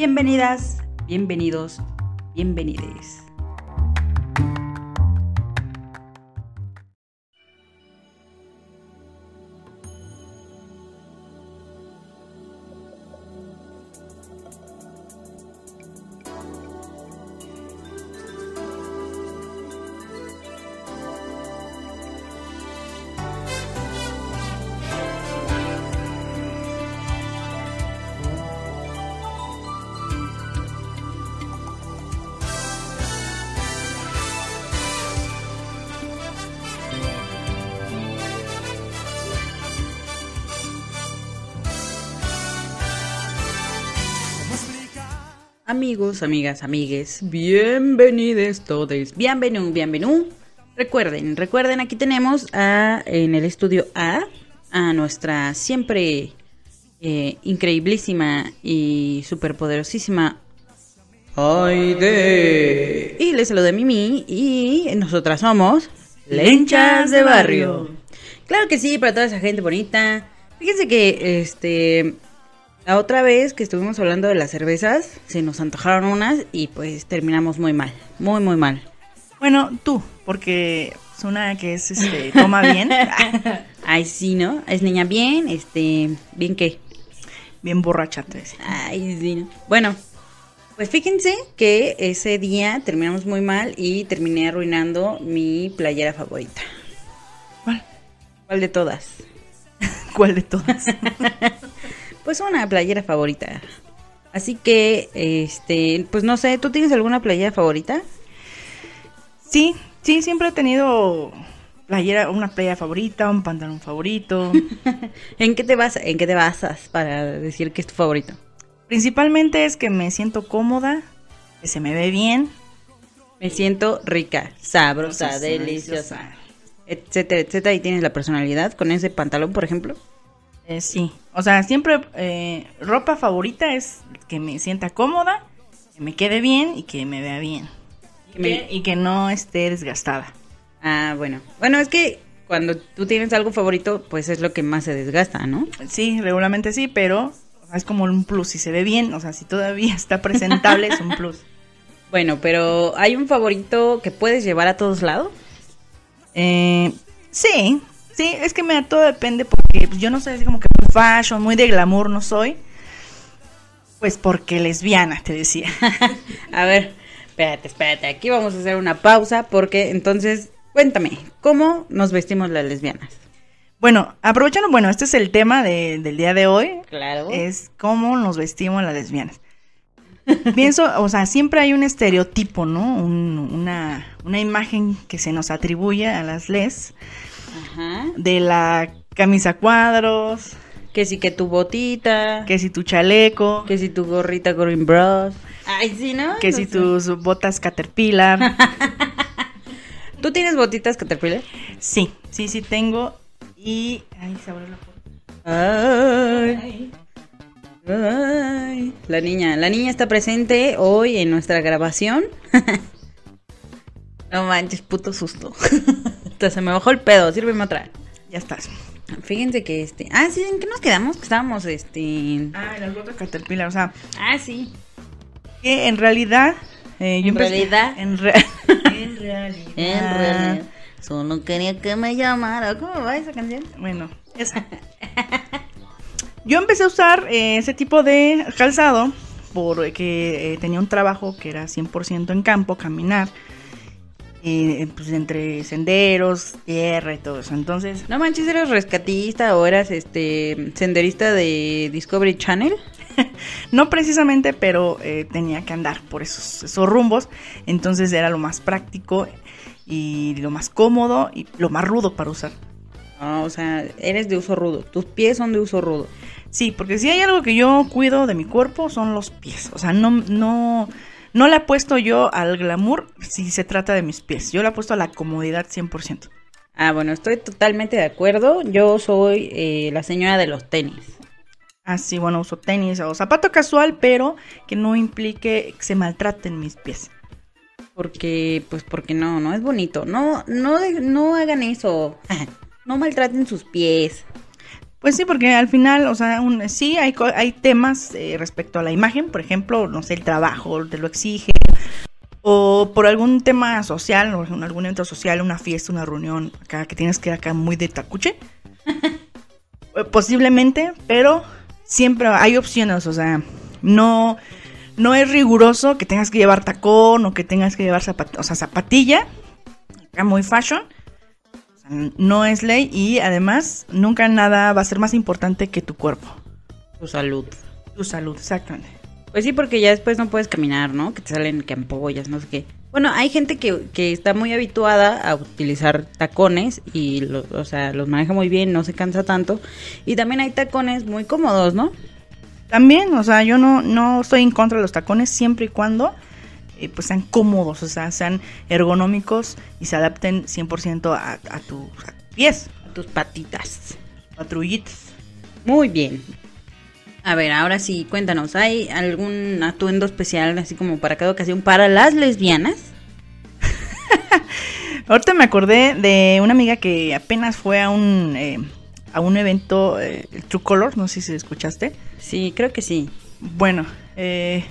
Bienvenidas, bienvenidos, bienvenides. Amigos, amigas, amigues, bienvenidos todos, bienvenido, bienvenido. Recuerden, recuerden, aquí tenemos a, en el estudio A a nuestra siempre eh, increíblísima y superpoderosísima Aide. Y les saluda Mimi y nosotras somos Lenchas de Barrio. Claro que sí, para toda esa gente bonita. Fíjense que este la otra vez que estuvimos hablando de las cervezas, se nos antojaron unas y pues terminamos muy mal, muy muy mal. Bueno, tú, porque es una que es este toma bien. Ay, sí, ¿no? Es niña bien, este, bien qué? Bien borracha, te Ay, sí. ¿no? Bueno, pues fíjense que ese día terminamos muy mal y terminé arruinando mi playera favorita. ¿Cuál? ¿Cuál de todas? ¿Cuál de todas? pues una playera favorita. Así que, este, pues no sé, ¿tú tienes alguna playera favorita? Sí, sí, siempre he tenido playera, una playera favorita, un pantalón favorito. ¿En qué te vas, en qué te basas para decir que es tu favorito? Principalmente es que me siento cómoda, que se me ve bien. Me siento rica, sabrosa, deliciosa, etcétera, etcétera. ¿Y tienes la personalidad con ese pantalón, por ejemplo? Eh, sí, o sea, siempre eh, ropa favorita es que me sienta cómoda, que me quede bien y que me vea bien. Y, que, no esté desgastada. Ah, bueno. Bueno, es que cuando tú tienes algo favorito, pues es lo que más se desgasta, ¿no? Sí, regularmente sí, pero es como un plus. Si se ve bien, o sea, si todavía está presentable, es un plus. Bueno, pero ¿hay un favorito que puedes llevar a todos lados? Eh, sí, Sí, es que me todo depende porque pues, yo no soy así como que muy fashion, muy de glamour no soy. Pues porque lesbiana, te decía. a ver, espérate, espérate, aquí vamos a hacer una pausa porque entonces, cuéntame, ¿cómo nos vestimos las lesbianas? Bueno, aprovechando, bueno, este es el tema del día de hoy. Claro. Es cómo nos vestimos las lesbianas. Pienso, o sea, siempre hay un estereotipo, ¿no? una, una imagen que se nos atribuye a las les de la camisa cuadros. Que si que tu botita. Que si tu chaleco. Que si tu gorrita Green Bros. Ay, sí, ¿no? Que si tus botas Caterpillar. ¿Tú tienes botitas Caterpillar? Sí, sí, sí tengo. Y... Ay, se abrió la puerta. Ay. Ay. La niña, la niña está presente hoy en nuestra grabación. no manches, puto susto se me bajó el pedo, sírveme otra. Ya estás. Fíjense que este. Ah, sí, ¿en qué nos quedamos? Que estábamos, este. Ah, en el voto Caterpillar, o sea. Ah, sí. Que en realidad. Eh, en realidad. En, en realidad. En realidad. Solo quería que me llamara. ¿Cómo va esa canción? Bueno, esa. Yo empecé a usar eh, ese tipo de calzado porque eh, tenía un trabajo que era 100% en campo, caminar pues entre senderos, tierra y todo eso. Entonces, no manches, eras rescatista o eras este senderista de Discovery Channel. no precisamente, pero eh, tenía que andar por esos, esos rumbos. Entonces era lo más práctico y lo más cómodo y lo más rudo para usar. Ah, o sea, eres de uso rudo. Tus pies son de uso rudo. Sí, porque si hay algo que yo cuido de mi cuerpo son los pies. O sea, no, no, no la he puesto yo al glamour si se trata de mis pies. Yo la he puesto a la comodidad 100%. Ah, bueno, estoy totalmente de acuerdo. Yo soy eh, la señora de los tenis. Ah, sí, bueno, uso tenis o zapato casual, pero que no implique que se maltraten mis pies. Porque, pues, porque no, no es bonito. No, no, no hagan eso. no maltraten sus pies. Pues sí, porque al final, o sea, un, sí hay, hay temas eh, respecto a la imagen, por ejemplo, no sé, el trabajo te lo exige, o por algún tema social, o en algún evento social, una fiesta, una reunión, acá que tienes que ir acá muy de tacuche. Posiblemente, pero siempre hay opciones, o sea, no, no es riguroso que tengas que llevar tacón o que tengas que llevar zapat- o sea, zapatilla, acá muy fashion. No es ley y además nunca nada va a ser más importante que tu cuerpo, Tu salud. tu salud, exactamente. Pues sí, porque ya después no puedes caminar, ¿no? Que te salen que ampollas, no sé qué. Bueno, hay gente que, que está muy habituada a utilizar tacones y, lo- o sea, los maneja muy bien, no se cansa tanto. Y también hay tacones muy cómodos, ¿no? También, o sea, yo no, no estoy en contra de los tacones siempre y cuando eh, pues sean cómodos, o sea, sean ergonómicos y se adapten 100% a, a tus pies, A tus patitas. patrullitas. Muy bien. A ver, ahora sí, cuéntanos, ¿hay algún atuendo especial así como para cada ocasión para las lesbianas? Ahorita me acordé de una amiga que apenas fue a un, eh, a un evento, eh, True Color, no sé si escuchaste. Sí, creo que sí. Bueno, eh,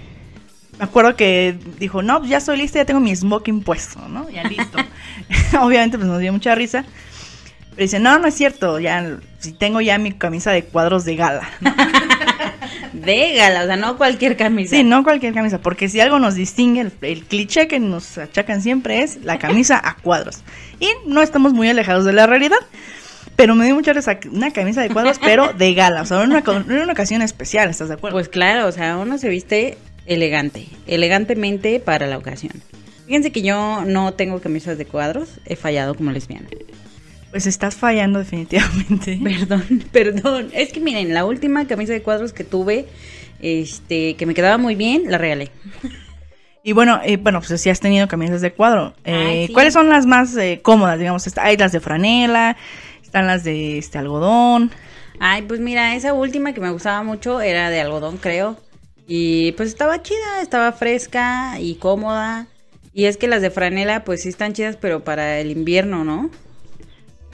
me acuerdo que dijo, no, pues ya estoy lista, ya tengo mi smoking puesto, ¿no? Ya listo. Obviamente pues nos dio mucha risa. Pero dice, no, no es cierto, ya si tengo ya mi camisa de cuadros de gala. ¿no? De gala, o sea, no cualquier camisa. Sí, no cualquier camisa, porque si algo nos distingue, el, el cliché que nos achacan siempre es la camisa a cuadros. Y no estamos muy alejados de la realidad. Pero me dio mucha risa una camisa de cuadros, pero de gala. O sea, en una, en una ocasión especial, ¿estás de acuerdo? Pues claro, o sea, uno se viste elegante, elegantemente para la ocasión. Fíjense que yo no tengo camisas de cuadros, he fallado como lesbiana. Pues estás fallando definitivamente. Perdón, perdón. Es que miren, la última camisa de cuadros que tuve, este, que me quedaba muy bien, la regalé. Y bueno, eh, bueno, pues si has tenido camisas de cuadro. Eh, Ay, sí. ¿Cuáles son las más eh, cómodas? Digamos, hay las de franela, están las de este algodón. Ay, pues mira, esa última que me gustaba mucho era de algodón, creo. Y pues estaba chida, estaba fresca y cómoda. Y es que las de franela, pues sí están chidas, pero para el invierno, ¿no?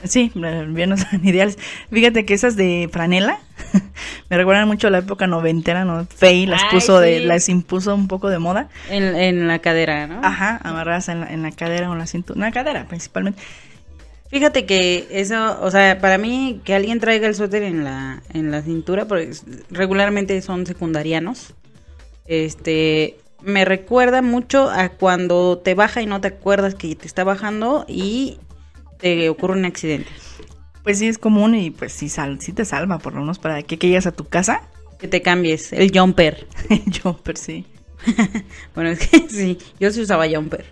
Sí, bien no son ideales. Fíjate que esas de franela me recuerdan mucho a la época noventera, ¿no? Fey las Ay, puso de, las impuso un poco de moda. En, en la cadera, ¿no? Ajá, amarradas en la, en la cadera o en la cintura. En la cadera, principalmente. Fíjate que eso, o sea, para mí que alguien traiga el suéter en la, en la cintura, porque regularmente son secundarianos, este, me recuerda mucho a cuando te baja y no te acuerdas que te está bajando y te ocurre un accidente. Pues sí, es común y pues sí, sal, sí te salva, por lo menos para que, que llegues a tu casa. Que te cambies, el jumper. Yo, pero sí. Bueno, es que sí, yo sí usaba jumper.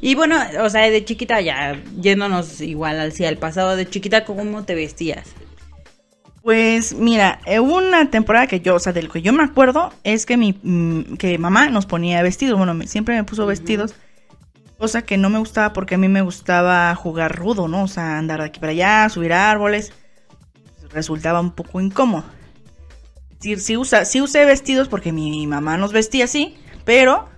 Y bueno, o sea, de chiquita ya, yéndonos igual hacia el pasado, de chiquita, ¿cómo te vestías? Pues mira, eh, una temporada que yo, o sea, de lo que yo me acuerdo es que mi mm, que mamá nos ponía vestidos, bueno, siempre me puso vestidos, cosa que no me gustaba porque a mí me gustaba jugar rudo, ¿no? O sea, andar de aquí para allá, subir árboles, pues, resultaba un poco incómodo. Sí, sí, usa, sí usé vestidos porque mi mamá nos vestía así, pero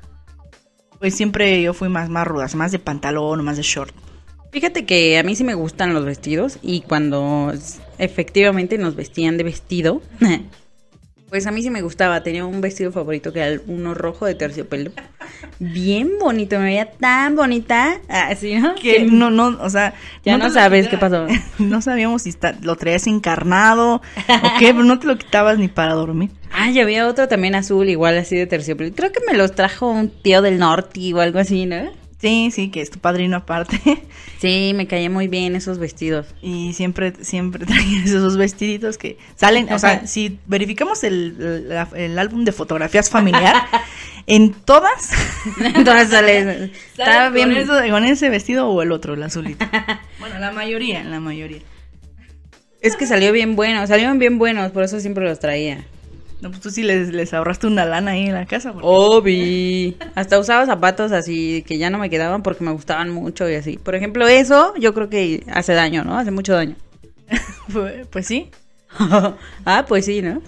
pues siempre yo fui más, más ruda, más de pantalón o más de short. Fíjate que a mí sí me gustan los vestidos y cuando efectivamente nos vestían de vestido, pues a mí sí me gustaba. Tenía un vestido favorito que era uno rojo de terciopelo. Bien bonito, me veía tan bonita. Así, ¿no? Que no, no, o sea... Ya no sabes qué pasó. No sabíamos si está- lo traías encarnado o qué, pero no te lo quitabas ni para dormir. Ah, y había otro también azul, igual así de terciopelo. Creo que me los trajo un tío del norte o algo así, ¿no? Sí, sí, que es tu padrino aparte. Sí, me caía muy bien esos vestidos. Y siempre, siempre traías esos vestiditos que salen. O sea, si verificamos el, la- el álbum de fotografías familiar, en todas Entonces sale, estaba bien. con, eso- con ese vestido o el otro, el azulito. bueno, la mayoría, la mayoría. Es que salió bien bueno, salieron bien buenos, por eso siempre los traía. No, pues tú sí les, les ahorraste una lana ahí en la casa. porque- Obi. Hasta usaba zapatos así que ya no me quedaban porque me gustaban mucho y así. Por ejemplo, eso yo creo que hace daño, ¿no? Hace mucho daño. Pues, pues sí. ah, pues sí, ¿no?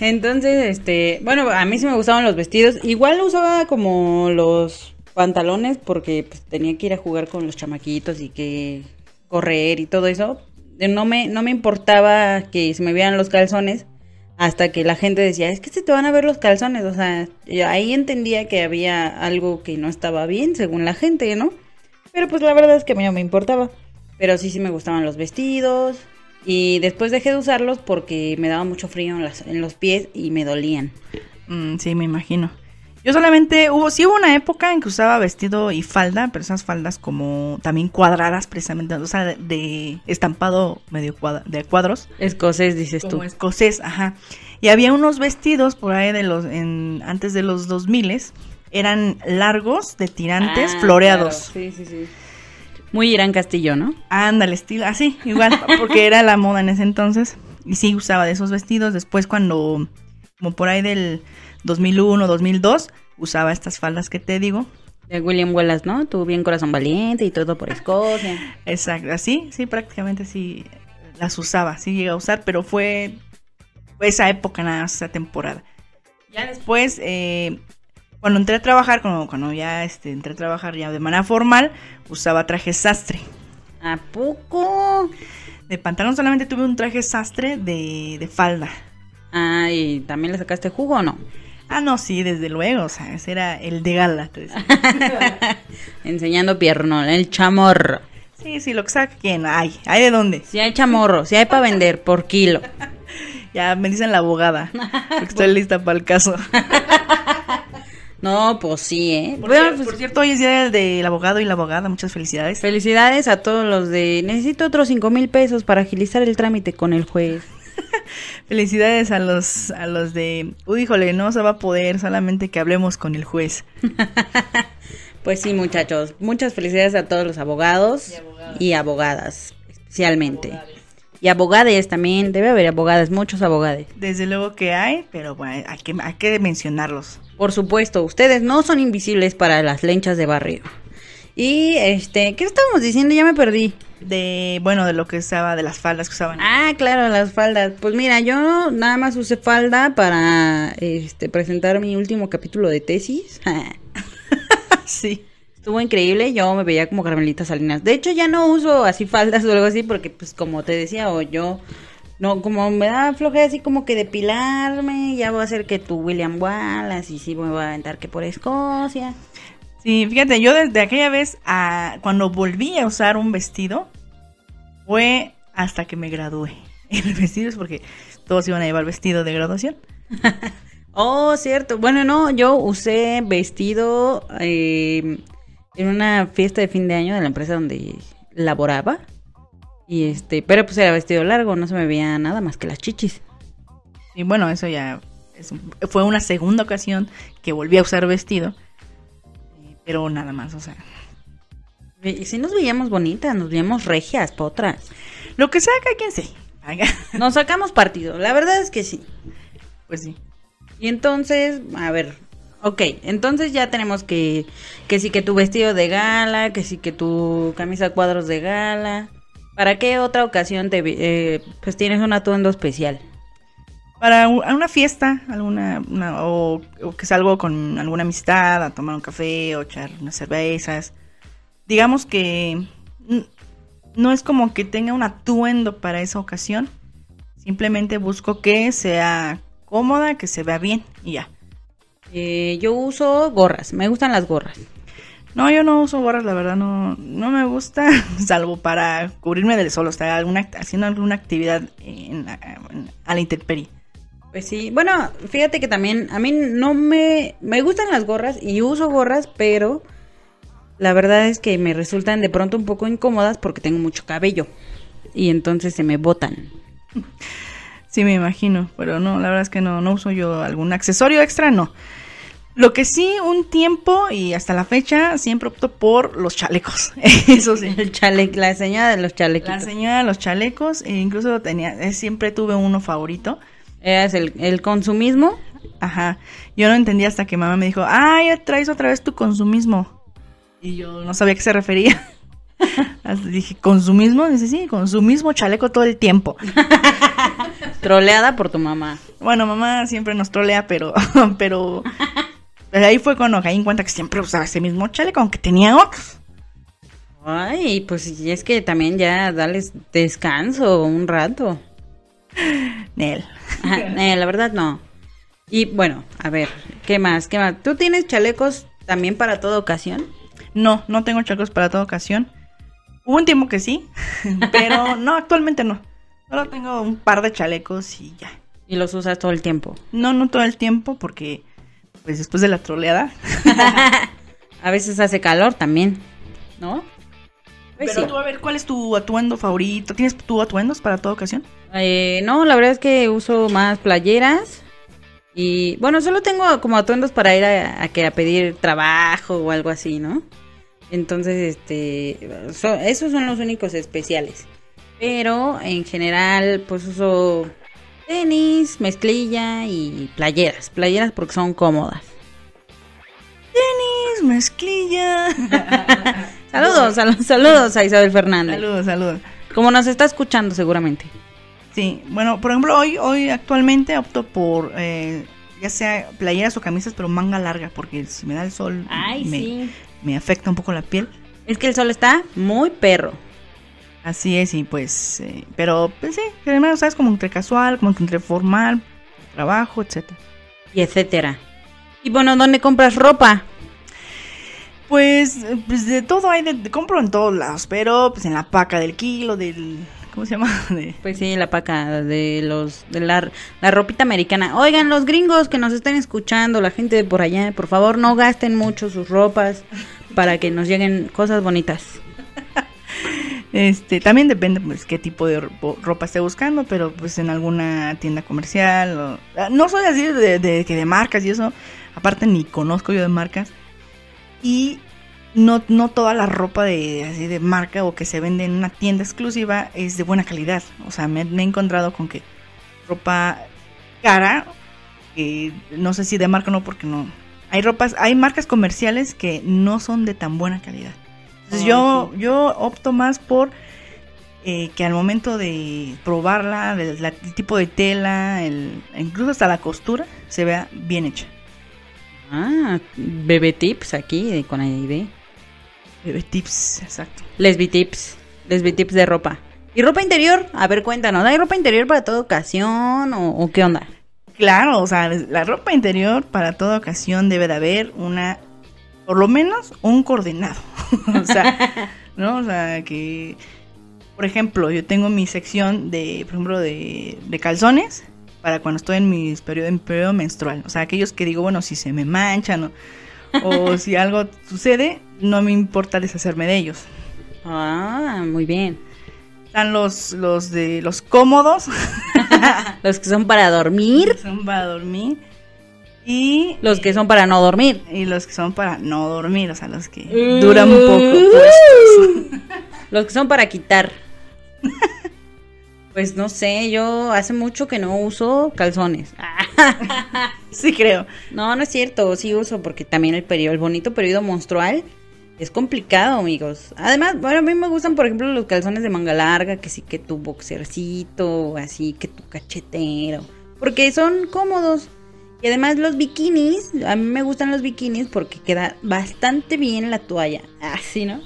Entonces, este, bueno, a mí sí me gustaban los vestidos. Igual usaba como los pantalones porque pues, tenía que ir a jugar con los chamaquitos y que correr y todo eso. no me, no me importaba que se me vieran los calzones hasta que la gente decía, es que se te van a ver los calzones. O sea, ahí entendía que había algo que no estaba bien según la gente, ¿no? Pero pues la verdad es que a mí no me importaba. Pero sí, sí me gustaban los vestidos. Y después dejé de usarlos porque me daba mucho frío en, los pies y me dolían. Mm, sí, me imagino. Yo solamente hubo, sí hubo una época en que usaba vestido y falda, pero esas faldas como también cuadradas precisamente, o sea, de, estampado medio de cuadros. Escocés, dices como Escocés, ajá. Y había unos vestidos por ahí de los, en, antes de los 2000 eran largos, de tirantes, ah, floreados. Sí, sí, sí. Muy Irán Castillo, ¿no? Ándale, estilo, así, igual, porque era la moda en ese entonces. Y sí usaba de esos vestidos. Después cuando, como por ahí del 2001, 2002, usaba estas faldas que te digo. De William Wallace, ¿no? Tuvo bien corazón valiente y todo por Escocia. Exacto, así, sí, prácticamente sí las usaba, sí llegué a usar, pero fue, esa época nada más, esa temporada. Ya después, eh, cuando entré a trabajar, cuando, cuando ya este, entré a trabajar ya de manera formal, usaba traje sastre. ¿A poco? De pantalón solamente tuve un traje sastre de, de falda. Ah, ¿y también le sacaste jugo o no? Ah, no, sí, desde luego, o sea, ese era el de gala. Enseñando pierno, el chamorro. Sí, sí, lo que saca quién, hay, hay de dónde. Si hay chamorro, si hay para vender, por kilo. Ya me dicen la abogada, estoy lista para el caso. No, pues sí, ¿eh? Por, bueno, pues, por cierto, hoy es día del abogado y la abogada, muchas felicidades. Felicidades a todos los de... Necesito otros cinco mil pesos para agilizar el trámite con el juez. Felicidades a los, a los de, uy, híjole, no se va a poder, solamente que hablemos con el juez. pues sí, muchachos, muchas felicidades a todos los abogados y, abogadas, especialmente. Y abogades también, debe haber abogadas, muchos abogados. Desde luego que hay, pero bueno, hay que, hay que mencionarlos. Por supuesto, ustedes no son invisibles para las lenchas de barrio. Y este, ¿qué estamos diciendo? Ya me perdí. De, bueno, de lo que usaba, de las faldas que usaban. Ah, claro, las faldas. Pues mira, yo nada más usé falda para este presentar mi último capítulo de tesis. sí. Estuvo increíble, yo me veía como Carmelita Salinas. De hecho, ya no uso así faldas o algo así porque pues como te decía, o yo no, como me da flojera así como que depilarme, ya voy a hacer que tu William Wallace y sí me voy a aventar que por Escocia. Sí, fíjate, yo desde aquella vez, a, cuando volví a usar un vestido, fue hasta que me gradué. El vestido es porque todos iban a llevar vestido de graduación. oh, cierto. Bueno, no, yo usé vestido eh, en una fiesta de fin de año de la empresa donde laboraba. Y este, pero pues era vestido largo, no se me veía nada más que las chichis. Y bueno, eso ya fue una segunda ocasión que volví a usar vestido pero nada más, o sea. Y si nos veíamos bonitas, nos veíamos regias, potras. Lo que sea, que quien se. Nos sacamos partido, la verdad es que sí. Pues sí. Y entonces, a ver, ok, entonces ya tenemos que, que sí que tu vestido de gala, que sí que tu camisa cuadros de gala. ¿Para qué otra ocasión te, eh, pues tienes un atuendo especial? Para una fiesta, alguna, o, que salgo con alguna amistad a tomar un café o echar unas cervezas. Digamos que no es como que tenga un atuendo para esa ocasión. Simplemente busco que sea cómoda, que se vea bien y ya. Eh, yo uso gorras, me gustan las gorras. No, yo no uso gorras, la verdad no, no me gusta, salvo para cubrirme del sol, o alguna, haciendo alguna actividad en a la intemperie. Pues sí, bueno, fíjate que también a mí no me, me gustan las gorras y uso gorras, pero la verdad es que me resultan de pronto un poco incómodas porque tengo mucho cabello y entonces se me botan. Sí, me imagino, pero no, la verdad es que no, no uso yo algún accesorio extra, no. Lo que sí, un tiempo y hasta la fecha, siempre opto por los chalecos. Eso sí. El chale la señora de los chalecos. La señora de los chalecos, e incluso tenía, eh, siempre tuve uno favorito es el, el consumismo. Ajá. Yo no entendía hasta que mamá me dijo, ah, ya traes otra vez tu consumismo. Y yo no sabía a qué se refería. Hasta dije, ¿consumismo? Dice, sí, consumismo chaleco todo el tiempo. Troleada por tu mamá. Bueno, mamá siempre nos trolea, pero, pero ahí fue cuando caí en cuenta que siempre usaba ese mismo chaleco, aunque tenía otros. Ay, pues y es que también ya dales descanso un rato. Nel. Ajá, la verdad no. Y bueno, a ver, ¿qué más? ¿Qué más? ¿Tú tienes chalecos también para toda ocasión? No, no tengo chalecos para toda ocasión. Hubo un tiempo que sí, pero no, actualmente no. Solo tengo un par de chalecos y ya. Y los usas todo el tiempo. No, no todo el tiempo porque, pues después de la troleada. A veces hace calor también, ¿no? Pero sí. tú, a ver, ¿cuál es tu atuendo favorito? ¿Tienes tu atuendos para toda ocasión? Eh, no, la verdad es que uso más playeras. Y bueno, solo tengo como atuendos para ir a, a que a pedir trabajo o algo así, ¿no? Entonces, este, so- esos son los únicos especiales. Pero en general, pues uso tenis, mezclilla y playeras. Playeras porque son cómodas. Tenis, mezclilla. Saludos, sal- saludos a Isabel Fernández. saludos, saludos. Como nos está escuchando seguramente. Sí, bueno, por ejemplo, hoy, hoy actualmente opto por eh, ya sea playeras o camisas, pero manga larga, porque si me da el sol me, me afecta un poco la piel. Es que el sol está muy perro. Así es, y pues, eh, pero pues sí, además, ¿sabes? Como entre casual, como entre formal, trabajo, etcétera. y etcétera. Y bueno, ¿dónde compras ropa? Pues, pues de todo hay, de, de- compro en todos lados, pero pues en la paca del kilo, del, ¿cómo se llama? De, Pues sí, la paca de los de la, la ropita americana. Oigan, los gringos que nos estén escuchando, la gente de por allá, por favor, no gasten mucho sus ropas para que nos lleguen cosas bonitas. Este, también depende pues qué tipo de ro- ropa esté buscando, pero pues en alguna tienda comercial o- ah, no soy así de, de que de marcas y eso, aparte ni conozco yo de marcas y no, no toda la ropa de así de marca o que se vende en una tienda exclusiva es de buena calidad, o sea, me, me he encontrado con que ropa cara, no sé si de marca o no porque no hay ropas, hay marcas comerciales que no son de tan buena calidad. Entonces yo, yo opto más por eh, que al momento de probarla, la- el tipo de tela, el, incluso hasta la costura, se vea bien hecha. Ah, bebé tips aquí con AID. Bebé tips, exacto. Lesbi tips, lesbi tips de ropa. ¿Y ropa interior? A ver, cuéntanos, ¿hay ropa interior para toda ocasión o, o qué onda? Claro, o sea, la ropa interior para toda ocasión debe de haber una, por lo menos un coordinado. o sea, ¿no? O sea, que, por ejemplo, yo tengo mi sección de, por ejemplo, de, de calzones para cuando estoy en mi periodo, en periodo menstrual. O sea, aquellos que digo, bueno, si se me manchan o, o si algo sucede, no me importa deshacerme de ellos. Ah, muy bien. Están los, los de los cómodos, Los que son para dormir, que son para dormir. Y los que son para no dormir. Y los que son para no dormir, o sea, los que Uh. duran un poco puestos. Los que son para quitar. Pues no sé, yo hace mucho que no uso calzones. Sí, creo. No, no es cierto, sí uso porque también el periodo, el bonito periodo menstrual es complicado, amigos. Además, bueno, a mí me gustan, por ejemplo, los calzones de manga larga, que sí que tu boxercito, así que tu cachetero, porque son cómodos. Y además los bikinis, a mí me gustan los bikinis porque queda bastante bien la toalla. Así, ¿no?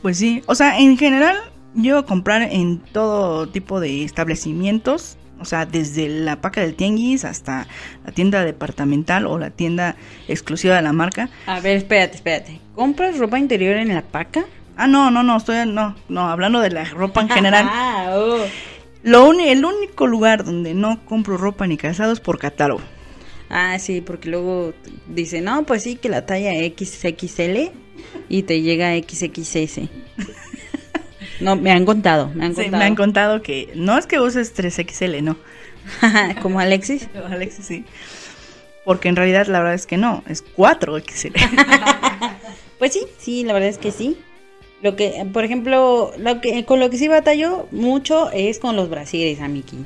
Pues sí, o sea, en general, yo comprar en todo tipo de establecimientos, o sea, desde la paca del tianguis hasta la tienda departamental o la tienda exclusiva de la marca. A ver, espérate, espérate. ¿Compras ropa interior en la paca? Ah, no, no, no, estoy, no, no, hablando de la ropa en general. Ah, oh. Lo uni- el único lugar donde no compro ropa ni calzado es por catálogo. Ah, sí, porque luego dice, no, pues sí, que la talla XXL y te llega XXS. No, me han contado, me han Sí, contado. me han contado que no es que uses 3XL, no. Como Alexis. Alexis, sí. Porque en realidad la verdad es que no, es 4XL. Pues sí, sí, la verdad es que sí. Lo que, por ejemplo, lo que, con lo que sí batallo mucho es con los brasiles, Amiki.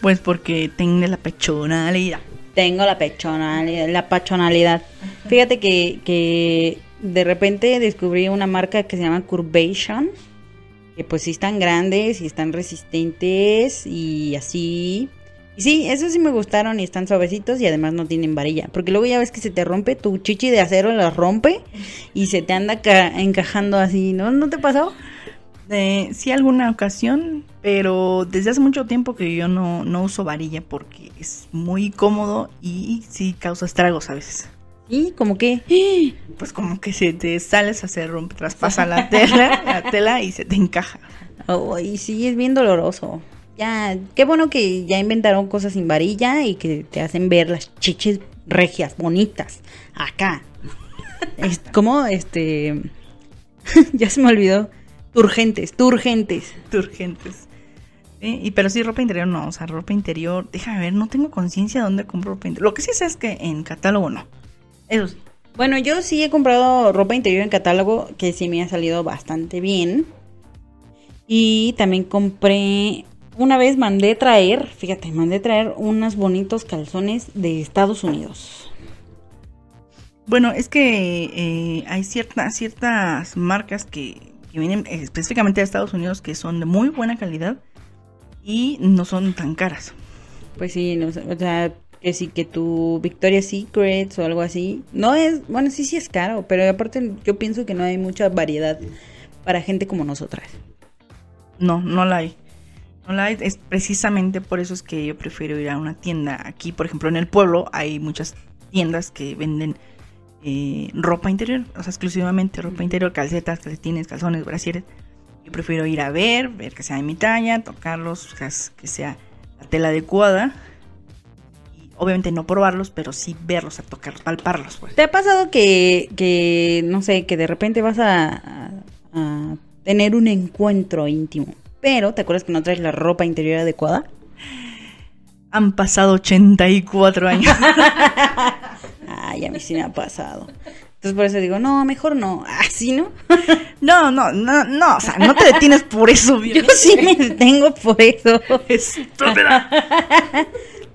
pues porque tiene la pechonalidad. Tengo la pechonalidad, la pachonalidad. Fíjate que, que de repente descubrí una marca que se llama Curvation, que pues sí están grandes y están resistentes y así, Y sí, esos sí me gustaron y están suavecitos y además no tienen varilla. Porque luego ya ves que se te rompe, tu chichi de acero la rompe y se te anda ca- encajando así, ¿no? ¿No te pasó? Eh, sí, alguna ocasión, pero desde hace mucho tiempo que yo no, no uso varilla porque es muy cómodo y sí causa estragos a veces. Sí, como que... Pues como que se te sales a hacer rompe, traspasa la tela, la tela y se te encaja. Ay, sí, es bien doloroso. Ya, qué bueno que ya inventaron cosas sin varilla y que te hacen ver las chiches regias, bonitas, acá. Es como, este... ya se me olvidó. Turgentes, turgentes. Urgentes. Sí, y pero sí, ropa interior no, o sea, ropa interior, déjame ver, no tengo conciencia de dónde compro ropa interior. Lo que sí sé es que en catálogo no. Eso sí. Bueno, yo sí he comprado ropa interior en catálogo que sí me ha salido bastante bien. Y también compré, una vez mandé traer, fíjate, mandé traer unos bonitos calzones de Estados Unidos. Bueno, es que eh, hay ciertas ciertas marcas que, que vienen específicamente de Estados Unidos que son de muy buena calidad y no son tan caras. Pues sí, no o sea, que sí, que tu Victoria's Secrets o algo así. No es, bueno, sí, sí es caro, pero aparte yo pienso que no hay mucha variedad para gente como nosotras. No, no la hay. No la hay. Es precisamente por eso es que yo prefiero ir a una tienda. Aquí, por ejemplo, en el pueblo hay muchas tiendas que venden eh, ropa interior, o sea, exclusivamente ropa interior, calcetas, calcetines, calzones, brasieres. Yo prefiero ir a ver, ver que sea de mi talla, tocarlos, que sea la tela adecuada. Obviamente no probarlos, pero sí verlos, a tocarlos, palparlos, pues. ¿Te ha pasado que, que no sé, que de repente vas a, a- a tener un encuentro íntimo, pero te acuerdas que no traes la ropa interior adecuada? Han pasado 84 años. Ay, a mí sí me ha pasado. Entonces por eso digo, no, mejor no. Así, ¿no? No, no, no, no, o sea, no te detienes por eso, Yo sí me detengo por eso. Estúpida.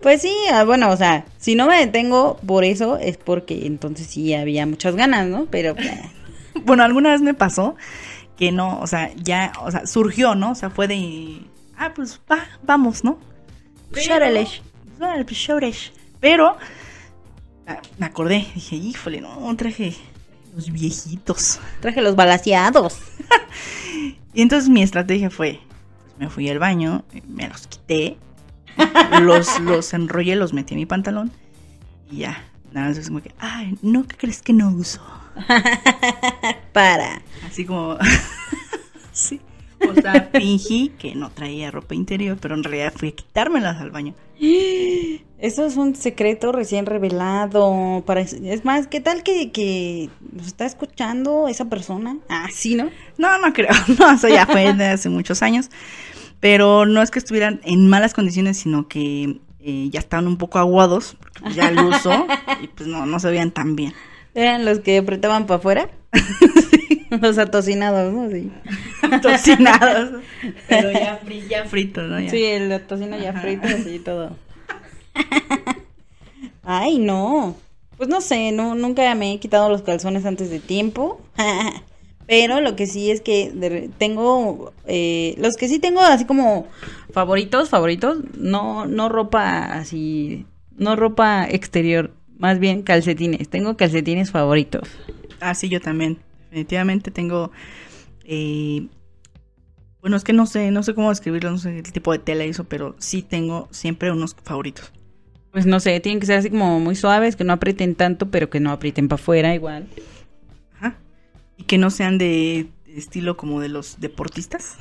Pues sí, ah, bueno, o sea, si no me detengo por eso es porque entonces sí había muchas ganas, ¿no? Pero pues, Bueno, alguna vez me pasó que no, o sea, ya, o sea, surgió, ¿no? O sea, fue de, ah, pues va, vamos, ¿no? Pues. Pero ah, me acordé, dije, híjole, no, traje los viejitos. traje los balaseados. Y entonces mi estrategia fue, pues me fui al baño, me los quité, los, los enrollé, los metí en mi pantalón y ya. Nada más es como que, ay, no, ¿qué crees que no uso? Para. Así como. sí. O sea, fingí que no traía ropa interior, pero en realidad fui a quitármelas al baño. Eso es un secreto recién revelado. Para, es más, ¿qué tal que, que nos está escuchando esa persona? Ah, sí, ¿no? No, no creo. No, eso ya fue de hace muchos años. Pero no es que estuvieran en malas condiciones, sino que eh, ya estaban un poco aguados, porque ya el uso, y pues no, no se veían tan bien. Eran los que apretaban para afuera. Los atocinados, ¿no? Sí. Tocinados. Pero ya, fri- ya fritos, ¿no? Ya. Sí, el tocino ya frito, así todo. Ay, no. Pues no sé, no, nunca me he quitado los calzones antes de tiempo. Pero lo que sí es que de- tengo, eh, los que sí tengo así como favoritos, favoritos, no, no ropa así, no ropa exterior, más bien calcetines. Tengo calcetines favoritos. Ah, sí, yo también. Definitivamente tengo. eh, bueno, es que no sé, no sé cómo describirlo, no sé el tipo de tela y eso, pero sí tengo siempre unos favoritos. Pues no sé, tienen que ser así como muy suaves, que no aprieten tanto, pero que no aprieten para afuera igual. Y que no sean de estilo como de los deportistas.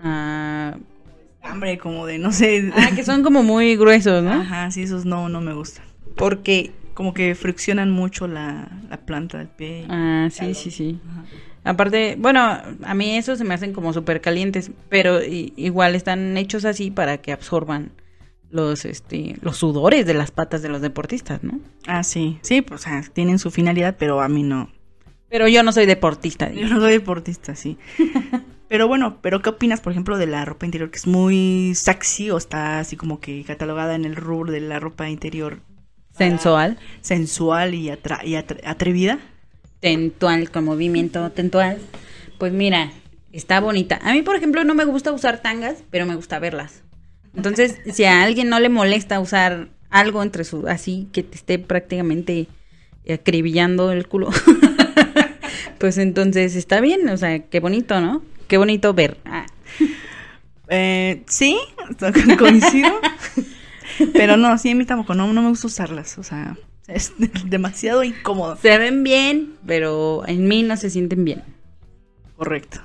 Ah, Hambre, como de, no sé. Ah, que son como muy gruesos, ¿no? Ajá, sí, esos no, no me gustan. Porque. Como que friccionan mucho la, la planta del pie. Ah, sí, sí, sí. Ajá. Aparte, bueno, a mí esos se me hacen como súper calientes, pero igual están hechos así para que absorban los, este, los sudores de las patas de los deportistas, ¿no? Ah, sí. Sí, pues, o sea, tienen su finalidad, pero a mí no. Pero yo no soy deportista. Yo no soy deportista, sí. Pero bueno, pero ¿qué opinas, por ejemplo, de la ropa interior que es muy sexy o está así como que catalogada en el rubro de la ropa interior Sensual, sensual y, atra- y atre- atrevida? tentual, con movimiento tentual. Pues mira, está bonita. A mí, por ejemplo, no me gusta usar tangas, pero me gusta verlas. Entonces, si a alguien no le molesta usar algo entre su, así que te esté prácticamente acribillando el culo, pues entonces está bien, o sea, qué bonito, ¿no? Qué bonito ver. Ah. Eh, sí, coincido. Pero no, sí, a mí tampoco, no, no me gusta usarlas, o sea, es demasiado incómodo. Se ven bien, pero en mí no se sienten bien. Correcto.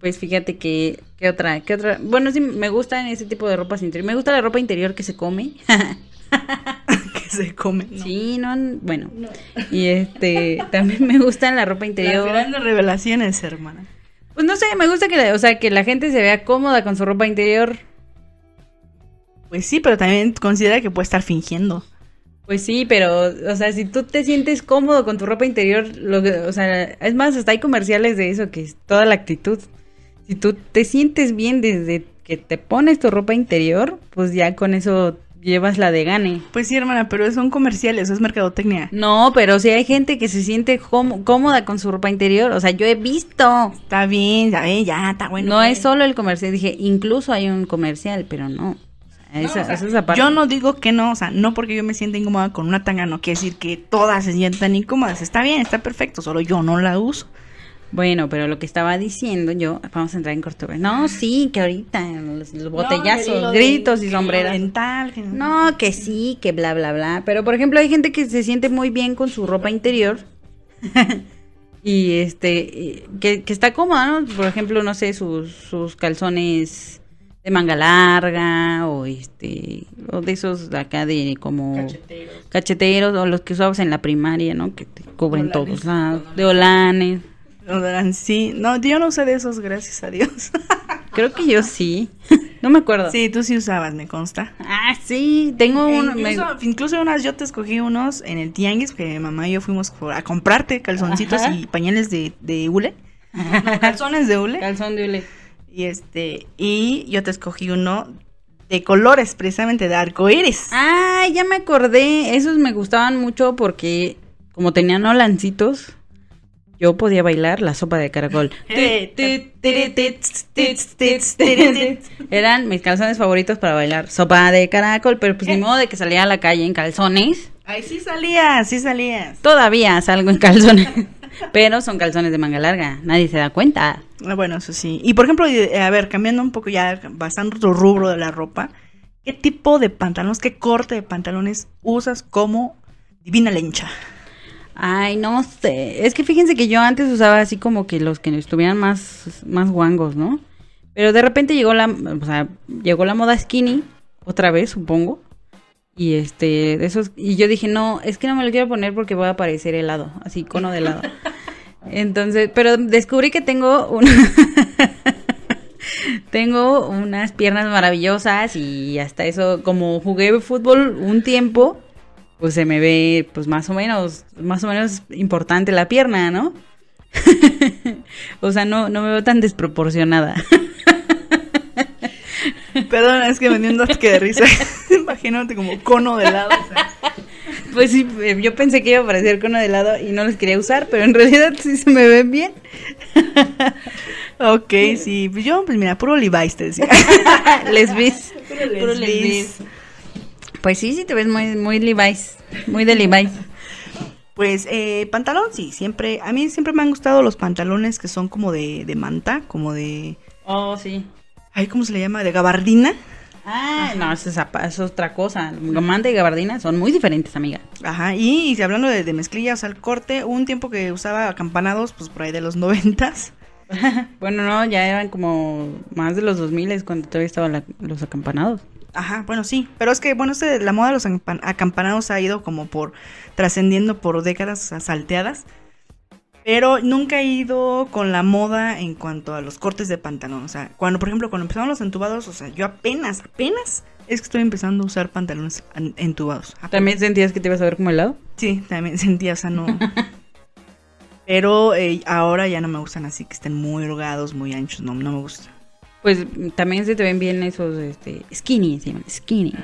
Pues fíjate que, ¿qué otra? ¿Qué otra? Bueno, sí, me gustan ese tipo de ropas interior. Me gusta la ropa interior que se come. se come. Sí, no, bueno. Y este, también me gusta la ropa interior. Las grandes revelaciones, hermana. Pues no sé, me gusta que, la, o sea, que la gente se vea cómoda con su ropa interior. Pues sí, pero también considera que puede estar fingiendo. Pues sí, pero, o sea, si tú te sientes cómodo con tu ropa interior, lo que, o sea, es más, hasta hay comerciales de eso, que es toda la actitud. Si tú te sientes bien desde que te pones tu ropa interior, pues ya con eso llevas la de gane. Pues sí, hermana, pero son comerciales, eso es mercadotecnia. No, pero si hay gente que se siente cómoda con su ropa interior, o sea, yo he visto. Está bien, ya, ya, está bueno. No pues. es solo el comercial, dije, incluso hay un comercial, pero no. Yo no digo que no, o sea, no porque yo me sienta incómoda con una tanga, no quiere decir que todas se sientan incómodas. Está bien, está perfecto, solo yo no la uso. Bueno, pero lo que estaba diciendo yo, vamos a entrar en corto. No, sí, que ahorita los, botellazos, gritos y sombreras. No, que sí, que bla, bla, bla. Pero, por ejemplo, hay gente que se siente muy bien con su ropa interior. y este, que, que, está cómoda, ¿no? Por ejemplo, no sé, sus, sus calzones de manga larga o este o de esos de acá de como cacheteros, o los que usabas en la primaria, ¿no? Que te cubren todos lados, de olanes. Sí, no, yo no usé de esos, gracias a Dios. Creo que yo sí. No me acuerdo. Sí, tú sí usabas, me consta. Ah, sí, tengo uno. Incluso, unas, yo te escogí unos en el tianguis, que mamá y yo fuimos a comprarte calzoncitos y pañales de, de hule. calzones de hule. Calzón de hule. Y este, y yo te escogí uno de colores, precisamente de arcoíris. Ah, ya me acordé. Esos me gustaban mucho porque como tenían holancitos, yo podía bailar la sopa de caracol. Eran mis calzones favoritos para bailar sopa de caracol, pero pues ni modo de que salía a la calle en calzones. Ay, sí salía, sí salías. Todavía salgo en calzones. Pero son calzones de manga larga, nadie se da cuenta. Ah, bueno, eso sí. Y por ejemplo, a ver, cambiando un poco ya, bastante otro rubro de la ropa, ¿qué tipo de pantalones, qué corte de pantalones usas como divina lencha? Ay, no sé. Es que fíjense que yo antes usaba así como que los que estuvieran más, más guangos, ¿no? Pero de repente llegó la, o sea, llegó la moda skinny, otra vez, supongo. Y este, de esos, y yo dije, no, es que no me lo quiero poner porque voy a parecer helado, así, cono de helado. Entonces, pero descubrí que tengo una tengo unas piernas maravillosas y hasta eso, como jugué fútbol un tiempo, pues se me ve, pues más o menos, más o menos importante la pierna, ¿no? o sea, no, no me veo tan desproporcionada. Perdón, es que me dio un que de risa. Imagínate como cono de helado. Pues sí, eh, yo pensé que iba a parecer cono de helado y no los quería usar, pero en realidad sí se me ven bien. ok, sí. Pues yo, pues mira, puro Levi's te decía. les vis. Puro, Pues sí, sí te ves muy, muy Levi's. Muy de Levi's. Pues eh, pantalón, sí, siempre. A mí siempre me han gustado los pantalones que son como de, de manta, como de. Oh, sí. Ay, ¿cómo se le llama? ¿De gabardina? Ah, no, eso es, otra cosa. Manta y gabardina son muy diferentes, amiga. Ajá, y, y hablando de, de mezclilla, o sea, el corte, un tiempo que usaba acampanados, pues por ahí de los noventas. bueno, no, ya eran como más de los dos miles cuando todavía estaban los acampanados. Ajá, bueno, sí, pero es que, bueno, este, la moda de los acampanados ha ido como por trascendiendo por décadas salteadas. Pero nunca he ido con la moda en cuanto a los cortes de pantalón. O sea, cuando, por ejemplo, cuando empezaron los entubados, o sea, yo apenas, apenas es que estoy empezando a usar pantalones entubados. ¿También sentías que te ibas a ver como helado? Sí, también sentía, o sea, no. Pero eh, ahora ya no me gustan así, que estén muy holgados, muy anchos, no, no me gusta. Pues también se te ven bien esos, este, skinny, se llaman, skinny.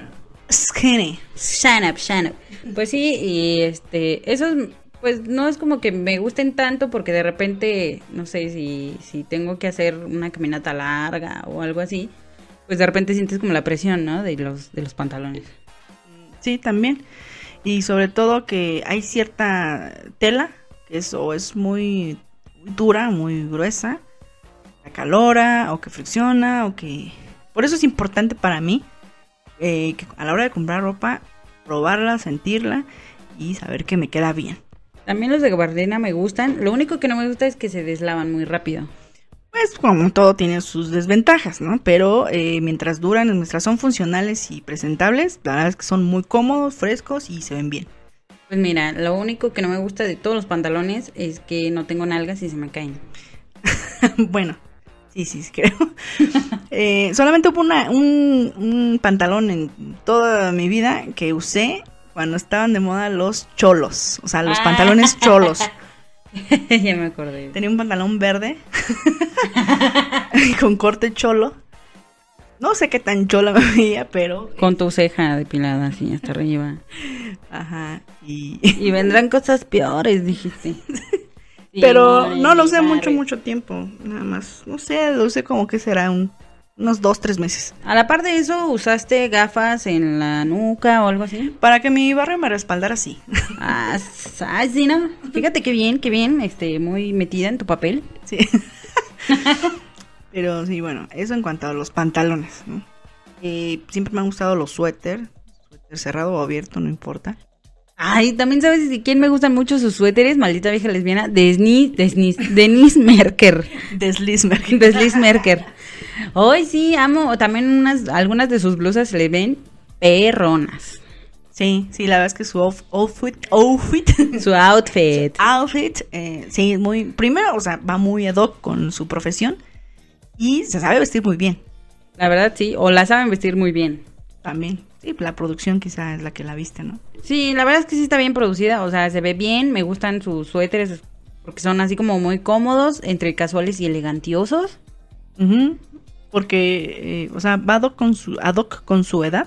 Skinny. Shine up, shine up. Pues sí, y este, esos pues no es como que me gusten tanto porque de repente, no sé si, si tengo que hacer una caminata larga o algo así, pues de repente sientes como la presión, ¿no? De los, de los pantalones. Sí, también. Y sobre todo que hay cierta tela que es, o es muy dura, muy gruesa, calora o que fricciona o que... Por eso es importante para mí eh, que a la hora de comprar ropa, probarla, sentirla y saber que me queda bien. También los de gabardina me gustan. Lo único que no me gusta es que se deslavan muy rápido. Pues como todo tiene sus desventajas, ¿no? Pero eh, mientras duran, mientras son funcionales y presentables, la verdad es que son muy cómodos, frescos y se ven bien. Pues mira, lo único que no me gusta de todos los pantalones es que no tengo nalgas y se me caen. bueno, sí, sí, creo. Eh, solamente hubo una, un, un pantalón en toda mi vida que usé cuando estaban de moda los cholos, o sea, los Ah. pantalones cholos. ya me acordé. Tenía un pantalón verde con corte cholo. No sé qué tan chola me veía, pero... Con tu ceja depilada así hasta arriba. Ajá, y... Y vendrán cosas peores, dijiste. Pero no lo usé mucho, mucho tiempo. Nada más. No sé, lo usé como que será un, unos dos, tres meses. A la par de eso, ¿usaste gafas en la nuca o algo así? Para que mi barrio me respaldara así. Ah, sí, ¿no? Fíjate qué bien, qué bien, este, muy metida en tu papel. Sí. Pero sí, bueno, eso en cuanto a los pantalones, ¿no? Eh, siempre me han gustado los suéter, suéter cerrado o abierto, no importa. Ay, también sabes de quién me gustan mucho sus suéteres, maldita vieja lesbiana, Desnis, Desnis, Denise Merker. Deslizmer. Desliz Merker. Hoy sí, amo, también unas, algunas de sus blusas se le ven perronas. Sí, sí, la verdad es que su outf- outfit, outfit, Su outfit. outfit, eh, sí, muy, primero, o sea, va muy ad hoc con su profesión y se sabe vestir muy bien La verdad sí, o la saben vestir muy bien. también. Sí, la producción quizá es la que la viste, ¿no? Sí, la verdad es que sí está bien producida, o sea, se ve bien, me gustan sus suéteres porque son así como muy cómodos, entre casuales y elegantiosos. Porque, eh, o sea, va ad hoc, con su, ad hoc con su edad,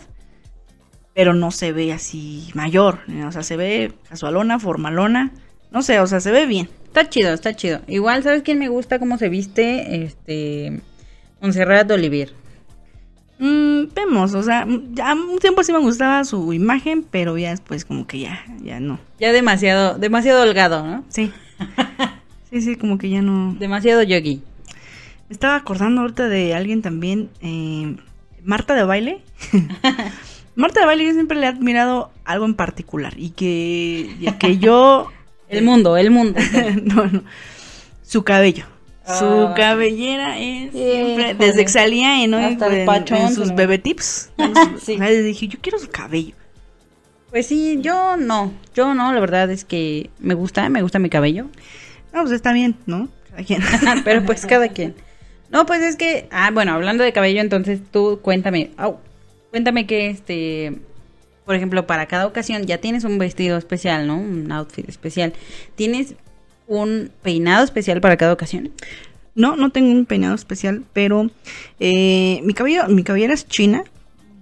pero no se ve así mayor. ¿eh? O sea, se ve casualona, formalona. No sé, o sea, se ve bien. Está chido, está chido. Igual, ¿sabes quién me gusta cómo se viste? Este, Montserrat Olivier. Mm, vemos, o sea, ya un tiempo sí me gustaba su imagen, pero ya después como que ya, ya no. Ya demasiado, demasiado holgado, ¿no? Sí. Sí, sí, como que ya no. Demasiado yogi. Me estaba acordando ahorita de alguien también, eh, Marta de baile. Marta de baile yo siempre le he admirado algo en particular y que, y que yo... El mundo, el mundo. no, no. Su cabello. Su Ah. cabellera es siempre, desde que salía en, Hasta el en- pachón, en sus bebé tips. Sí. Dije, yo quiero su cabello. Pues sí, yo no, yo no, la verdad es que me gusta, me gusta mi cabello. No, pues está bien, ¿no? Cada quien. Pero pues cada quien. No, pues es que, ah, bueno, hablando de cabello, entonces tú cuéntame, au, cuéntame que este, por ejemplo, para cada ocasión ya tienes un vestido especial, ¿no? Un outfit especial. ¿Tienes un peinado especial para cada ocasión? No, no tengo un peinado especial, pero eh, mi cabello, mi cabellera es china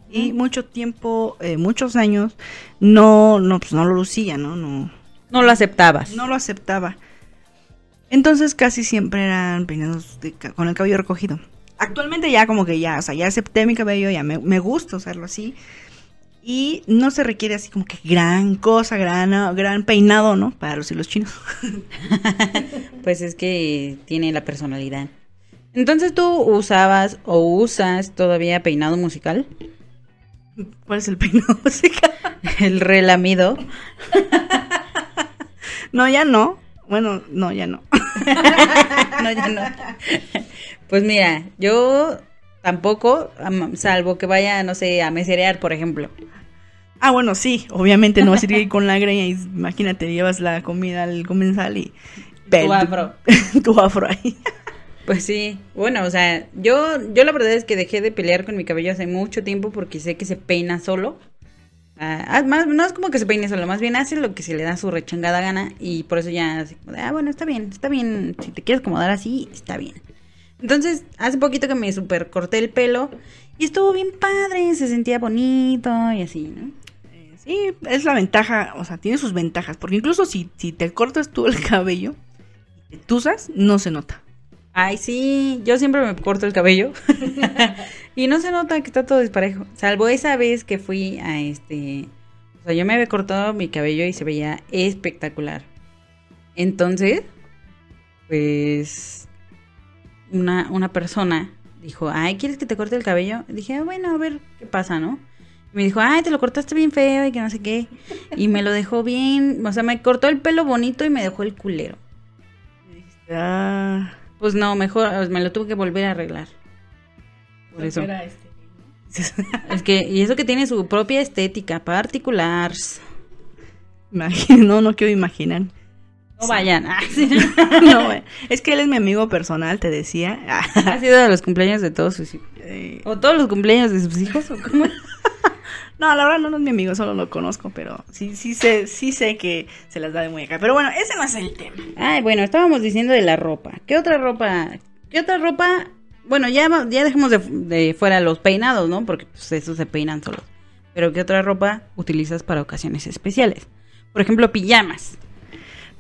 y mucho tiempo, eh, muchos años, no, no, pues no lo lucía, ¿no? No, No lo aceptabas. no lo aceptaba. Entonces casi siempre eran peinados de con el cabello recogido. Actualmente ya como que ya, o sea, ya acepté mi cabello, ya me, me gusta usarlo así. Y no se requiere así como que gran cosa, gran, gran peinado, ¿no? Para los hilos chinos. Pues es que tiene la personalidad. Entonces tú usabas o usas todavía peinado musical, ¿Cuál es el peinado musical? el relamido. No, ya no. Bueno, no, ya no. no, ya no. Pues mira, yo tampoco, am- salvo que vaya, no sé, a meserear, por ejemplo. Ah, bueno, sí, obviamente no vas a ir ahí con la greña y imagínate, llevas la comida al comensal y... Tu afro. tu afro ahí. Pues sí, bueno, o sea, yo, yo la verdad es que dejé de pelear con mi cabello hace mucho tiempo porque sé que se peina solo. Ah, ah, más, no es como que se peine solo, más bien hace lo que se le da su rechangada gana y por eso ya, así como de, ah, bueno, está bien, está bien, si te quieres acomodar así, está bien. Entonces, hace poquito que me super corté el pelo y estuvo bien padre, se sentía bonito y así, ¿no? Sí, es la ventaja, o sea, tiene sus ventajas, porque incluso si, si te cortas tú el cabello y te tusas, no se nota. Ay, sí, yo siempre me corto el cabello. Y no se nota que está todo disparejo. Salvo esa vez que fui a este. O sea, yo me había cortado mi cabello y se veía espectacular. Entonces, pues. Una, una persona dijo, ay, ¿quieres que te corte el cabello? Dije, bueno, a ver qué pasa, ¿no? Me dijo, ay, te lo cortaste bien feo y que no sé qué. Y me lo dejó bien, o sea, me cortó el pelo bonito y me dejó el culero. Ah, Pues no, mejor me lo tuve que volver a arreglar. Por eso. este. Es que, y eso que tiene su propia estética particular. Imagino, no, no quiero imaginar. No vayan. Ah, sí. No, güey. es que él es mi amigo personal, te decía. Ha sido de los cumpleaños de todos sus hijos. Eh, ¿O todos los cumpleaños de sus hijos? ¿O cómo? No, la verdad no, no es mi amigo, solo lo conozco, pero sí, sí sé, sí sé que se las da de muy acá. Pero bueno, ese no es el tema. Ay, bueno, estábamos diciendo de la ropa. ¿Qué otra ropa? ¿Qué otra ropa? Bueno, ya, ya dejamos de, de fuera los peinados, ¿no? Porque pues esos se peinan solos. Pero ¿qué otra ropa utilizas para ocasiones especiales? Por ejemplo, pijamas.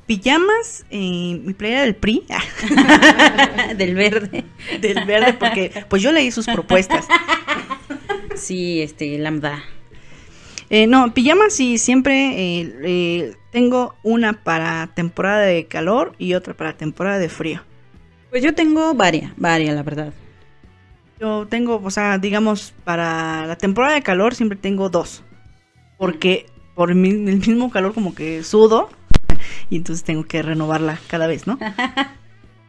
Pijamas, eh, mi playera del PRI, Del verde. del verde, porque pues yo leí sus propuestas. Sí, este, lambda. Eh, no, pijamas sí, siempre eh, eh, tengo una para temporada de calor y otra para temporada de frío. Pues yo tengo varias, varias, la verdad. Yo tengo, o sea, digamos, para la temporada de calor siempre tengo dos. Porque por mi- el mismo calor como que sudo y entonces tengo que renovarla cada vez, ¿no?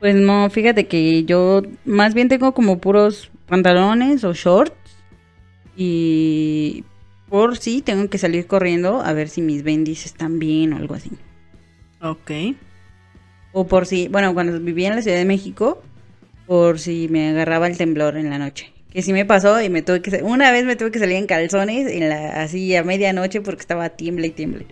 Pues no, fíjate que yo más bien tengo como puros pantalones o shorts. Y por si tengo que salir corriendo a ver si mis bendis están bien o algo así. Ok. O por si, bueno, cuando vivía en la Ciudad de México, por si me agarraba el temblor en la noche. Que sí me pasó y me tuve que... Una vez me tuve que salir en calzones, en la, así a medianoche porque estaba tiemble y tiemble.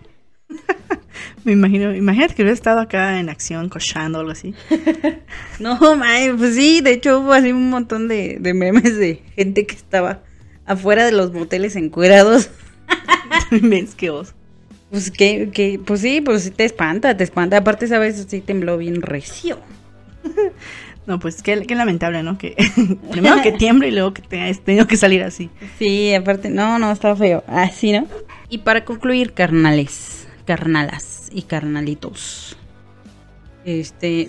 Me imagino, imagínate que hubiera estado acá en acción cochando o algo así. No, mae, pues sí, de hecho hubo así un montón de, de memes de gente que estaba afuera de los moteles encuerados. Ves que oso. Pues que, que, pues sí, pues sí te espanta, te espanta. Aparte, sabes, sí tembló bien recio. No, pues qué, qué lamentable, ¿no? Que primero que tiemble y luego que tengas tenido que salir así. Sí, aparte, no, no, estaba feo. Así, ¿no? Y para concluir, carnales, carnalas y carnalitos. Este,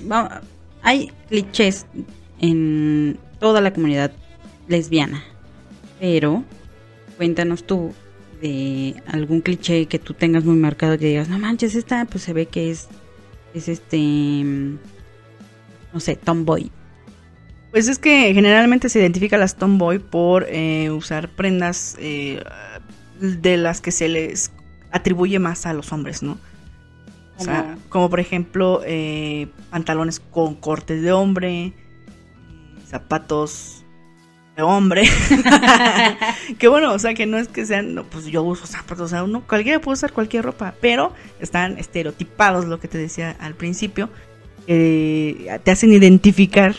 hay clichés en toda la comunidad lesbiana. Pero, cuéntanos tú de algún cliché que tú tengas muy marcado que digas, no manches, esta pues se ve que es, es este, no sé, tomboy. Pues es que generalmente se identifica a las tomboy por eh, usar prendas eh, de las que se les atribuye más a los hombres, ¿no? O sea, Como- por ejemplo eh, pantalones con cortes de hombre, zapatos hombre. que bueno, o sea, que no es que sean, no, pues yo uso zapatos, o sea, uno, cualquiera puede usar cualquier ropa, pero están estereotipados, lo que te decía al principio, eh, te hacen identificar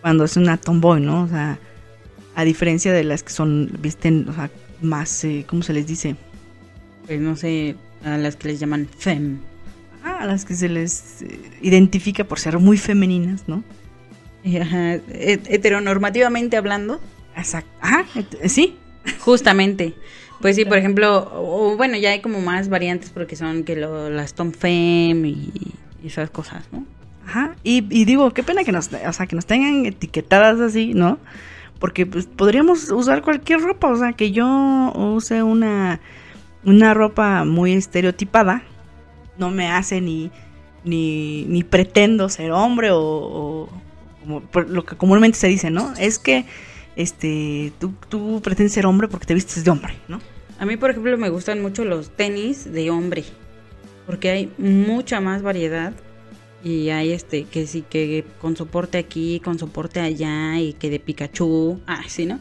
cuando es una tomboy, ¿no? O sea, a diferencia de las que son, visten, o sea, más, eh, ¿cómo se les dice? Pues no sé, a las que les llaman fem. Ah, a las que se les eh, identifica por ser muy femeninas, ¿no? Ajá, heteronormativamente hablando. Exacto. Ajá, et- sí. Justamente. Pues sí, por ejemplo, o, bueno, ya hay como más variantes porque son que lo, las Tom Fem y, y esas cosas, ¿no? Ajá. Y, y digo, qué pena que nos, o sea, que nos tengan etiquetadas así, ¿no? Porque pues podríamos usar cualquier ropa, o sea, que yo use una, una ropa muy estereotipada, no me hace ni, ni, ni pretendo ser hombre o, o lo que comúnmente se dice, ¿no? Es que este tú, tú pretendes ser hombre porque te vistes de hombre, ¿no? A mí, por ejemplo, me gustan mucho los tenis de hombre. Porque hay mucha más variedad. Y hay este, que sí, que con soporte aquí, con soporte allá, y que de Pikachu. Ah, sí, ¿no?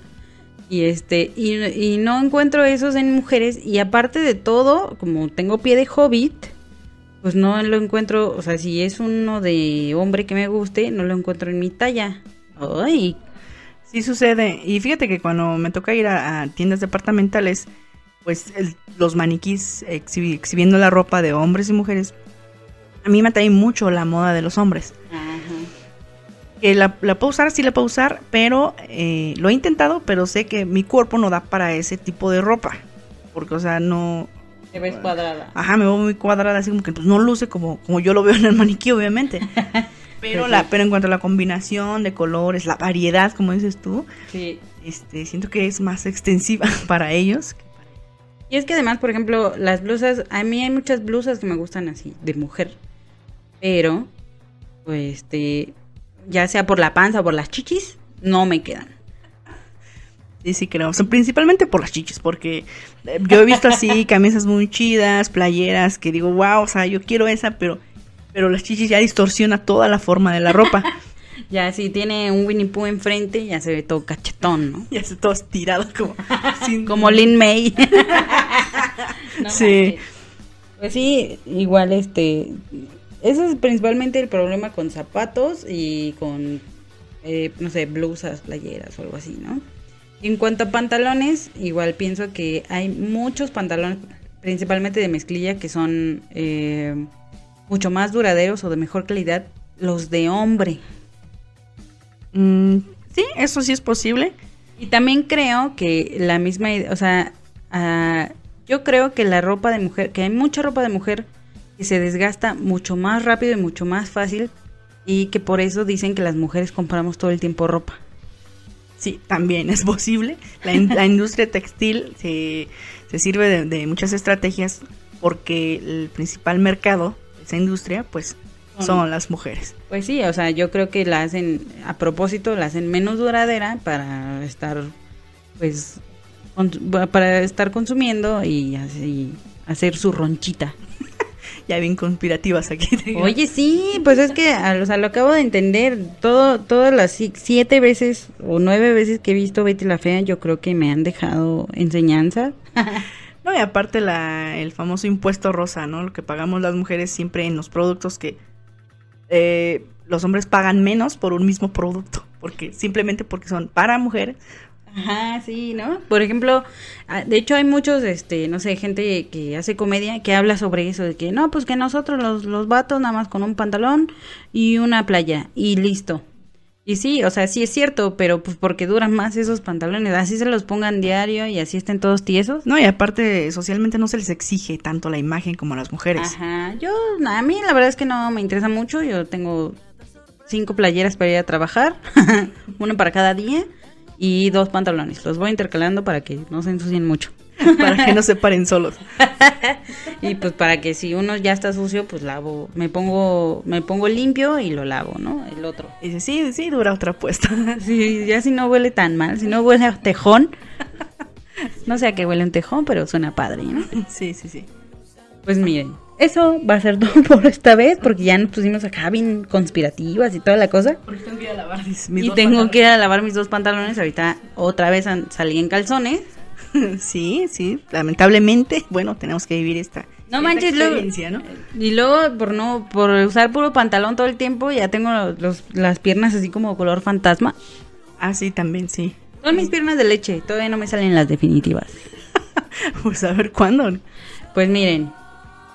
Y este, y, y no encuentro esos en mujeres. Y aparte de todo, como tengo pie de hobbit, pues no lo encuentro. O sea, si es uno de hombre que me guste, no lo encuentro en mi talla. Ay, Sí sucede. Y fíjate que cuando me toca ir a, a tiendas departamentales, pues el- los maniquís exhibi- exhibiendo la ropa de hombres y mujeres, a mí me atrae mucho la moda de los hombres. ajá. que la, la puedo usar, sí la puedo usar, pero eh, lo he intentado, pero sé que mi cuerpo no da para ese tipo de ropa. Porque, o sea, no... Te ves cuadrada. Ajá, me veo muy cuadrada, así como que pues, no luce como, como yo lo veo en el maniquí, obviamente. Pero, Pues la, pero en cuanto a la combinación de colores, la variedad, como dices tú, Sí. este, siento que es más extensiva para ellos. Y es que además, por ejemplo, las blusas, a mí hay muchas blusas que me gustan así, de mujer. Pero, pues, este, ya sea por la panza o por las chichis, no me quedan. Sí, sí, creo. O sea, principalmente por las chichis, porque eh, yo he visto así camisas muy chidas, playeras, que digo, wow, o sea, yo quiero esa, pero, pero las chichis ya distorsiona toda la forma de la ropa. Ya si tiene un Winnie Pooh enfrente, ya se ve todo cachetón, ¿no? ya se todo estirado como... sin- Como Lin May. No Sí. Pues sí, igual este. Ese es principalmente el problema con zapatos y con, eh, no sé, blusas, playeras o algo así, ¿no? En cuanto a pantalones, igual pienso que hay muchos pantalones, principalmente de mezclilla, que son eh, mucho más duraderos o de mejor calidad, los de hombre. Mm, sí, eso sí es posible. Y también creo que la misma, o sea, ah, yo creo que la ropa de mujer, que hay mucha ropa de mujer que se desgasta mucho más rápido y mucho más fácil y que por eso dicen que las mujeres compramos todo el tiempo ropa. Sí, también es posible. La, in- la industria textil se, se sirve de, de muchas estrategias porque el principal mercado de esa industria, pues, Son- las mujeres. Pues sí, o sea, yo creo que la hacen a propósito, la hacen menos duradera para estar, pues, para estar consumiendo y así hacer su ronchita. Ya bien conspirativas aquí. Oye, sí, pues es que, a- o sea, lo acabo de entender. Todo, todas las si- siete veces o nueve veces que he visto Betty la Fea, yo creo que me han dejado enseñanza. No, y aparte la, el famoso impuesto rosa, ¿no? Lo que pagamos las mujeres siempre en los productos que eh, los hombres pagan menos por un mismo producto. Porque, simplemente porque son para mujeres. Ajá, sí, ¿no? Por ejemplo, ah, de hecho hay muchos, este, no sé, gente que hace comedia que habla sobre eso, de que no, pues que nosotros los, los vatos nada más con un pantalón y una playa y listo. Y sí, o sea, sí es cierto, pero pues porque duran más esos pantalones, así se los pongan diario y así estén todos tiesos. No, y aparte socialmente no se les exige tanto la imagen como a las mujeres. Ajá, yo, a mí la verdad es que no me interesa mucho, yo tengo cinco playeras para ir a trabajar, una para cada día y dos pantalones, los voy intercalando para que no se ensucien mucho. para que no se paren solos. Y pues para que si uno ya está sucio, pues lavo, me pongo, me pongo limpio y lo lavo, ¿no? El otro. Y dice, sí, sí, dura otra puesta. Sí, ya si no huele tan mal, si no huele a tejón, no sé a qué huele un tejón, pero suena padre, ¿no? sí, sí, sí. Pues miren, eso va a ser todo por esta vez, porque ya nos pusimos acá bien conspirativas y toda la cosa. Porque tengo que ir a lavar mis, mis y dos tengo pantalones. que ir a lavar mis dos pantalones. Ahorita otra vez salí en calzones. Sí, sí, lamentablemente, bueno, tenemos que vivir esta, No esta manches, luego- experiencia, ¿no? Y luego, por no, por usar puro pantalón todo el tiempo, ya tengo los, las piernas así como color fantasma. Ah, sí, también, sí. Son mis piernas de leche, todavía no me salen las definitivas. Pues a ver cuándo. Pues miren,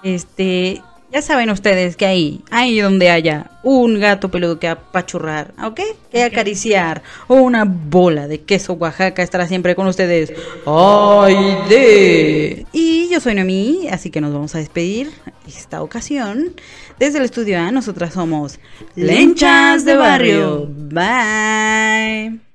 este, ya saben ustedes que ahí, ahí donde haya un gato peludo que apachurrar, ¿ok? Que acariciar, o una bola de queso Oaxaca estará siempre con ustedes. ¡Ay, de! Y yo soy Noemí, así que nos vamos a despedir esta ocasión. Desde el estudio A, nosotras somos Lenchas de Barrio. Bye.